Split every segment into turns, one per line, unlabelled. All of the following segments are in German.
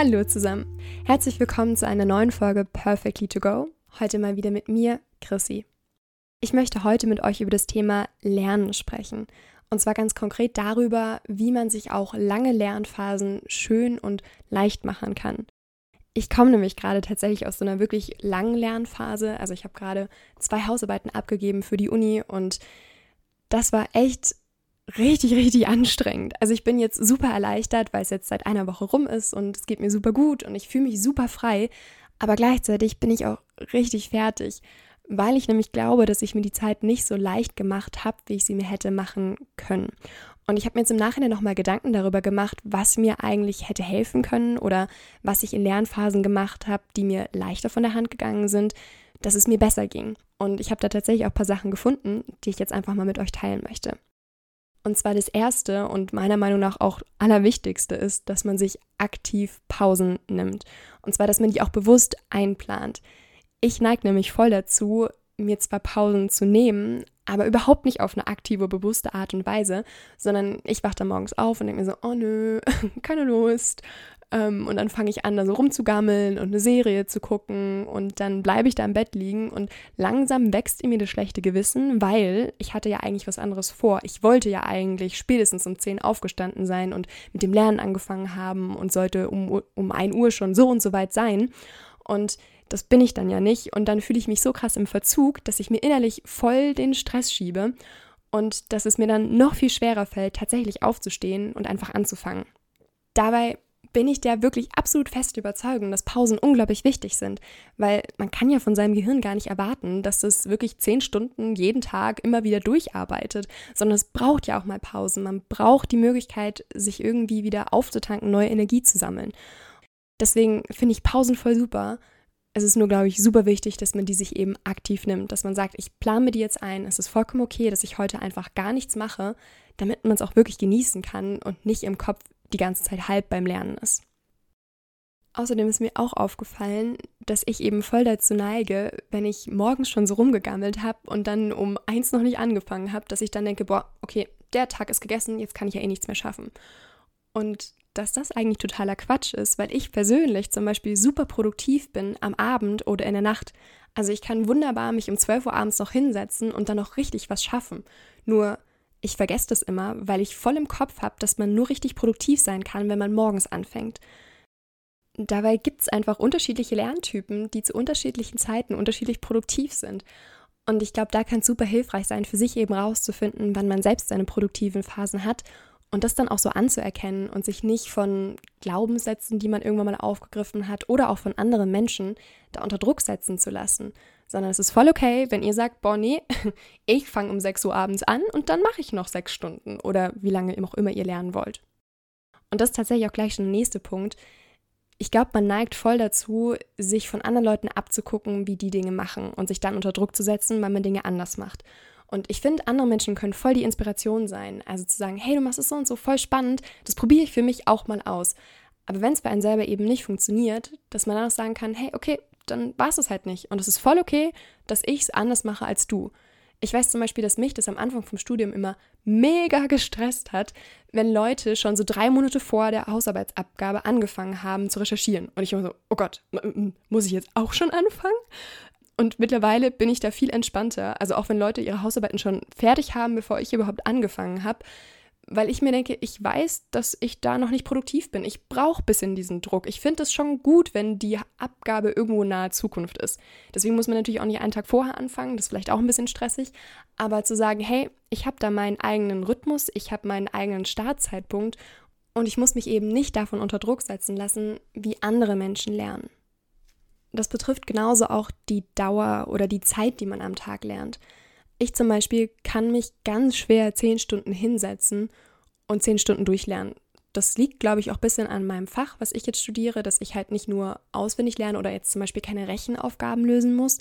Hallo zusammen. Herzlich willkommen zu einer neuen Folge Perfectly to Go. Heute mal wieder mit mir, Chrissy. Ich möchte heute mit euch über das Thema Lernen sprechen. Und zwar ganz konkret darüber, wie man sich auch lange Lernphasen schön und leicht machen kann. Ich komme nämlich gerade tatsächlich aus so einer wirklich langen Lernphase. Also ich habe gerade zwei Hausarbeiten abgegeben für die Uni und das war echt richtig, richtig anstrengend. Also ich bin jetzt super erleichtert, weil es jetzt seit einer Woche rum ist und es geht mir super gut und ich fühle mich super frei. Aber gleichzeitig bin ich auch richtig fertig, weil ich nämlich glaube, dass ich mir die Zeit nicht so leicht gemacht habe, wie ich sie mir hätte machen können. Und ich habe mir jetzt im Nachhinein nochmal Gedanken darüber gemacht, was mir eigentlich hätte helfen können oder was ich in Lernphasen gemacht habe, die mir leichter von der Hand gegangen sind, dass es mir besser ging. Und ich habe da tatsächlich auch ein paar Sachen gefunden, die ich jetzt einfach mal mit euch teilen möchte. Und zwar das Erste und meiner Meinung nach auch allerwichtigste ist, dass man sich aktiv Pausen nimmt. Und zwar, dass man die auch bewusst einplant. Ich neige nämlich voll dazu, mir zwar Pausen zu nehmen, aber überhaupt nicht auf eine aktive, bewusste Art und Weise, sondern ich wache dann morgens auf und denke mir so, oh nö, keine Lust, und dann fange ich an, da so rumzugammeln und eine Serie zu gucken und dann bleibe ich da im Bett liegen und langsam wächst in mir das schlechte Gewissen, weil ich hatte ja eigentlich was anderes vor. Ich wollte ja eigentlich spätestens um 10 aufgestanden sein und mit dem Lernen angefangen haben und sollte um, um 1 Uhr schon so und so weit sein. Und das bin ich dann ja nicht. Und dann fühle ich mich so krass im Verzug, dass ich mir innerlich voll den Stress schiebe und dass es mir dann noch viel schwerer fällt, tatsächlich aufzustehen und einfach anzufangen. Dabei bin ich der wirklich absolut feste Überzeugung, dass Pausen unglaublich wichtig sind, weil man kann ja von seinem Gehirn gar nicht erwarten, dass es wirklich zehn Stunden jeden Tag immer wieder durcharbeitet, sondern es braucht ja auch mal Pausen. Man braucht die Möglichkeit, sich irgendwie wieder aufzutanken, neue Energie zu sammeln. Deswegen finde ich Pausen voll super. Es ist nur, glaube ich, super wichtig, dass man die sich eben aktiv nimmt, dass man sagt, ich plane mir die jetzt ein, es ist vollkommen okay, dass ich heute einfach gar nichts mache, damit man es auch wirklich genießen kann und nicht im Kopf die ganze Zeit halb beim Lernen ist. Außerdem ist mir auch aufgefallen, dass ich eben voll dazu neige, wenn ich morgens schon so rumgegammelt habe und dann um eins noch nicht angefangen habe, dass ich dann denke, boah, okay, der Tag ist gegessen, jetzt kann ich ja eh nichts mehr schaffen. Und dass das eigentlich totaler Quatsch ist, weil ich persönlich zum Beispiel super produktiv bin am Abend oder in der Nacht. Also ich kann wunderbar mich um 12 Uhr abends noch hinsetzen und dann noch richtig was schaffen. Nur ich vergesse das immer, weil ich voll im Kopf habe, dass man nur richtig produktiv sein kann, wenn man morgens anfängt. Dabei gibt es einfach unterschiedliche Lerntypen, die zu unterschiedlichen Zeiten unterschiedlich produktiv sind. Und ich glaube, da kann es super hilfreich sein, für sich eben rauszufinden, wann man selbst seine produktiven Phasen hat und das dann auch so anzuerkennen und sich nicht von Glaubenssätzen, die man irgendwann mal aufgegriffen hat oder auch von anderen Menschen da unter Druck setzen zu lassen, sondern es ist voll okay, wenn ihr sagt, boah, nee, ich fange um 6 Uhr abends an und dann mache ich noch sechs Stunden oder wie lange auch immer ihr lernen wollt. Und das ist tatsächlich auch gleich schon der nächste Punkt. Ich glaube, man neigt voll dazu, sich von anderen Leuten abzugucken, wie die Dinge machen und sich dann unter Druck zu setzen, weil man Dinge anders macht. Und ich finde, andere Menschen können voll die Inspiration sein. Also zu sagen, hey, du machst es so und so voll spannend, das probiere ich für mich auch mal aus. Aber wenn es bei einem selber eben nicht funktioniert, dass man dann auch sagen kann, hey, okay, dann war es das halt nicht. Und es ist voll okay, dass ich es anders mache als du. Ich weiß zum Beispiel, dass mich das am Anfang vom Studium immer mega gestresst hat, wenn Leute schon so drei Monate vor der Hausarbeitsabgabe angefangen haben zu recherchieren. Und ich immer so, oh Gott, muss ich jetzt auch schon anfangen? Und mittlerweile bin ich da viel entspannter. Also auch wenn Leute ihre Hausarbeiten schon fertig haben, bevor ich überhaupt angefangen habe, weil ich mir denke, ich weiß, dass ich da noch nicht produktiv bin. Ich brauche ein bisschen diesen Druck. Ich finde es schon gut, wenn die Abgabe irgendwo nahe Zukunft ist. Deswegen muss man natürlich auch nicht einen Tag vorher anfangen, das ist vielleicht auch ein bisschen stressig, aber zu sagen, hey, ich habe da meinen eigenen Rhythmus, ich habe meinen eigenen Startzeitpunkt und ich muss mich eben nicht davon unter Druck setzen lassen, wie andere Menschen lernen. Das betrifft genauso auch die Dauer oder die Zeit, die man am Tag lernt. Ich zum Beispiel kann mich ganz schwer zehn Stunden hinsetzen und zehn Stunden durchlernen. Das liegt, glaube ich, auch ein bisschen an meinem Fach, was ich jetzt studiere, dass ich halt nicht nur auswendig lerne oder jetzt zum Beispiel keine Rechenaufgaben lösen muss,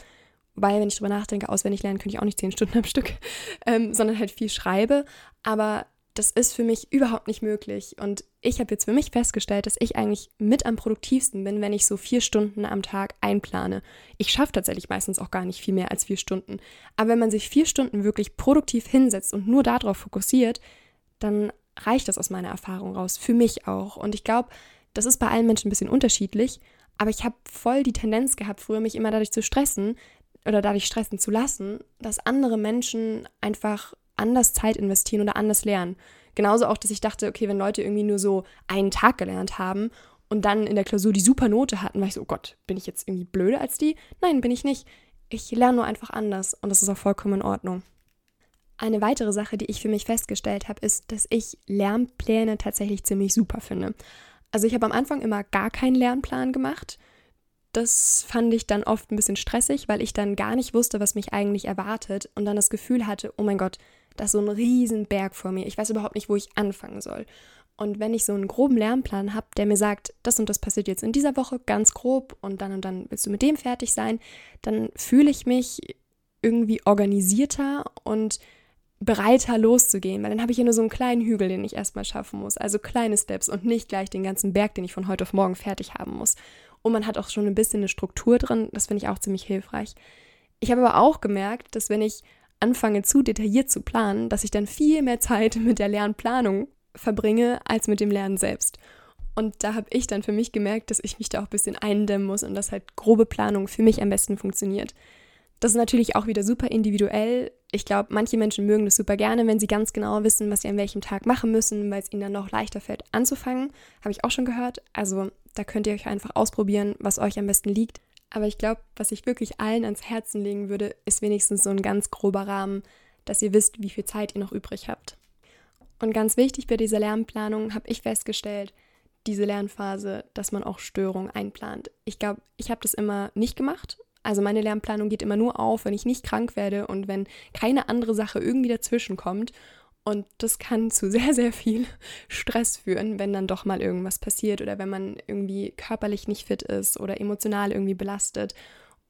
weil, wenn ich drüber nachdenke, auswendig lernen könnte ich auch nicht zehn Stunden am Stück, ähm, sondern halt viel schreibe. Aber das ist für mich überhaupt nicht möglich. Und ich habe jetzt für mich festgestellt, dass ich eigentlich mit am produktivsten bin, wenn ich so vier Stunden am Tag einplane. Ich schaffe tatsächlich meistens auch gar nicht viel mehr als vier Stunden. Aber wenn man sich vier Stunden wirklich produktiv hinsetzt und nur darauf fokussiert, dann reicht das aus meiner Erfahrung raus. Für mich auch. Und ich glaube, das ist bei allen Menschen ein bisschen unterschiedlich, aber ich habe voll die Tendenz gehabt, früher mich immer dadurch zu stressen oder dadurch stressen zu lassen, dass andere Menschen einfach anders Zeit investieren oder anders lernen. Genauso auch, dass ich dachte, okay, wenn Leute irgendwie nur so einen Tag gelernt haben und dann in der Klausur die super Note hatten, war ich so, oh Gott, bin ich jetzt irgendwie blöder als die? Nein, bin ich nicht. Ich lerne nur einfach anders und das ist auch vollkommen in Ordnung. Eine weitere Sache, die ich für mich festgestellt habe, ist, dass ich Lernpläne tatsächlich ziemlich super finde. Also ich habe am Anfang immer gar keinen Lernplan gemacht. Das fand ich dann oft ein bisschen stressig, weil ich dann gar nicht wusste, was mich eigentlich erwartet und dann das Gefühl hatte, oh mein Gott, da ist so ein Riesenberg vor mir. Ich weiß überhaupt nicht, wo ich anfangen soll. Und wenn ich so einen groben Lernplan habe, der mir sagt, das und das passiert jetzt in dieser Woche ganz grob und dann und dann willst du mit dem fertig sein, dann fühle ich mich irgendwie organisierter und bereiter loszugehen, weil dann habe ich ja nur so einen kleinen Hügel, den ich erstmal schaffen muss. Also kleine Steps und nicht gleich den ganzen Berg, den ich von heute auf morgen fertig haben muss. Und man hat auch schon ein bisschen eine Struktur drin, das finde ich auch ziemlich hilfreich. Ich habe aber auch gemerkt, dass wenn ich anfange zu detailliert zu planen, dass ich dann viel mehr Zeit mit der Lernplanung verbringe als mit dem Lernen selbst. Und da habe ich dann für mich gemerkt, dass ich mich da auch ein bisschen eindämmen muss und dass halt grobe Planung für mich am besten funktioniert. Das ist natürlich auch wieder super individuell. Ich glaube, manche Menschen mögen das super gerne, wenn sie ganz genau wissen, was sie an welchem Tag machen müssen, weil es ihnen dann noch leichter fällt anzufangen. Habe ich auch schon gehört. Also da könnt ihr euch einfach ausprobieren, was euch am besten liegt. Aber ich glaube, was ich wirklich allen ans Herzen legen würde, ist wenigstens so ein ganz grober Rahmen, dass ihr wisst, wie viel Zeit ihr noch übrig habt. Und ganz wichtig bei dieser Lernplanung habe ich festgestellt, diese Lernphase, dass man auch Störungen einplant. Ich glaube, ich habe das immer nicht gemacht also meine Lernplanung geht immer nur auf, wenn ich nicht krank werde und wenn keine andere Sache irgendwie dazwischen kommt. Und das kann zu sehr, sehr viel Stress führen, wenn dann doch mal irgendwas passiert oder wenn man irgendwie körperlich nicht fit ist oder emotional irgendwie belastet.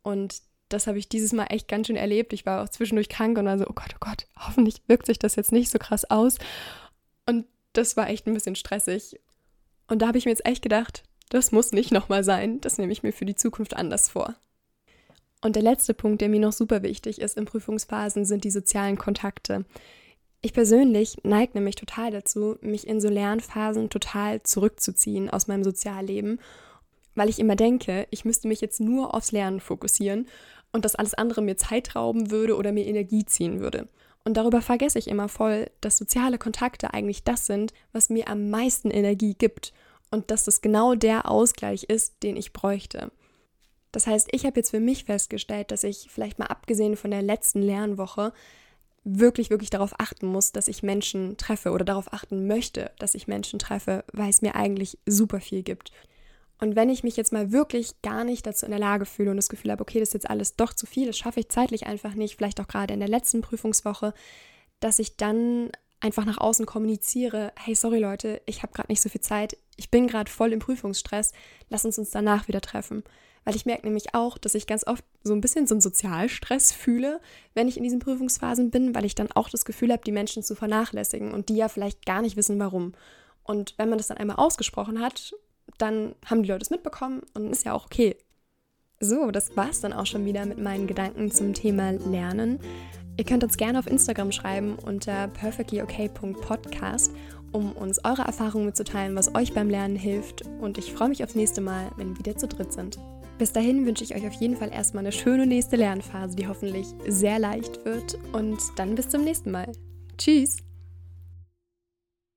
Und das habe ich dieses Mal echt ganz schön erlebt. Ich war auch zwischendurch krank und war so, oh Gott, oh Gott, hoffentlich wirkt sich das jetzt nicht so krass aus. Und das war echt ein bisschen stressig. Und da habe ich mir jetzt echt gedacht, das muss nicht nochmal sein. Das nehme ich mir für die Zukunft anders vor. Und der letzte Punkt, der mir noch super wichtig ist in Prüfungsphasen, sind die sozialen Kontakte. Ich persönlich neige nämlich total dazu, mich in so Lernphasen total zurückzuziehen aus meinem Sozialleben, weil ich immer denke, ich müsste mich jetzt nur aufs Lernen fokussieren und dass alles andere mir Zeit rauben würde oder mir Energie ziehen würde. Und darüber vergesse ich immer voll, dass soziale Kontakte eigentlich das sind, was mir am meisten Energie gibt und dass das genau der Ausgleich ist, den ich bräuchte. Das heißt, ich habe jetzt für mich festgestellt, dass ich vielleicht mal abgesehen von der letzten Lernwoche wirklich, wirklich darauf achten muss, dass ich Menschen treffe oder darauf achten möchte, dass ich Menschen treffe, weil es mir eigentlich super viel gibt. Und wenn ich mich jetzt mal wirklich gar nicht dazu in der Lage fühle und das Gefühl habe, okay, das ist jetzt alles doch zu viel, das schaffe ich zeitlich einfach nicht, vielleicht auch gerade in der letzten Prüfungswoche, dass ich dann einfach nach außen kommuniziere, hey, sorry Leute, ich habe gerade nicht so viel Zeit, ich bin gerade voll im Prüfungsstress, lass uns uns danach wieder treffen. Weil ich merke nämlich auch, dass ich ganz oft so ein bisschen so einen Sozialstress fühle, wenn ich in diesen Prüfungsphasen bin, weil ich dann auch das Gefühl habe, die Menschen zu vernachlässigen und die ja vielleicht gar nicht wissen, warum. Und wenn man das dann einmal ausgesprochen hat, dann haben die Leute es mitbekommen und ist ja auch okay. So, das war es dann auch schon wieder mit meinen Gedanken zum Thema Lernen. Ihr könnt uns gerne auf Instagram schreiben unter perfectlyok.podcast, um uns eure Erfahrungen mitzuteilen, was euch beim Lernen hilft. Und ich freue mich aufs nächste Mal, wenn wir wieder zu dritt sind. Bis dahin wünsche ich euch auf jeden Fall erstmal eine schöne nächste Lernphase, die hoffentlich sehr leicht wird. Und dann bis zum nächsten Mal. Tschüss!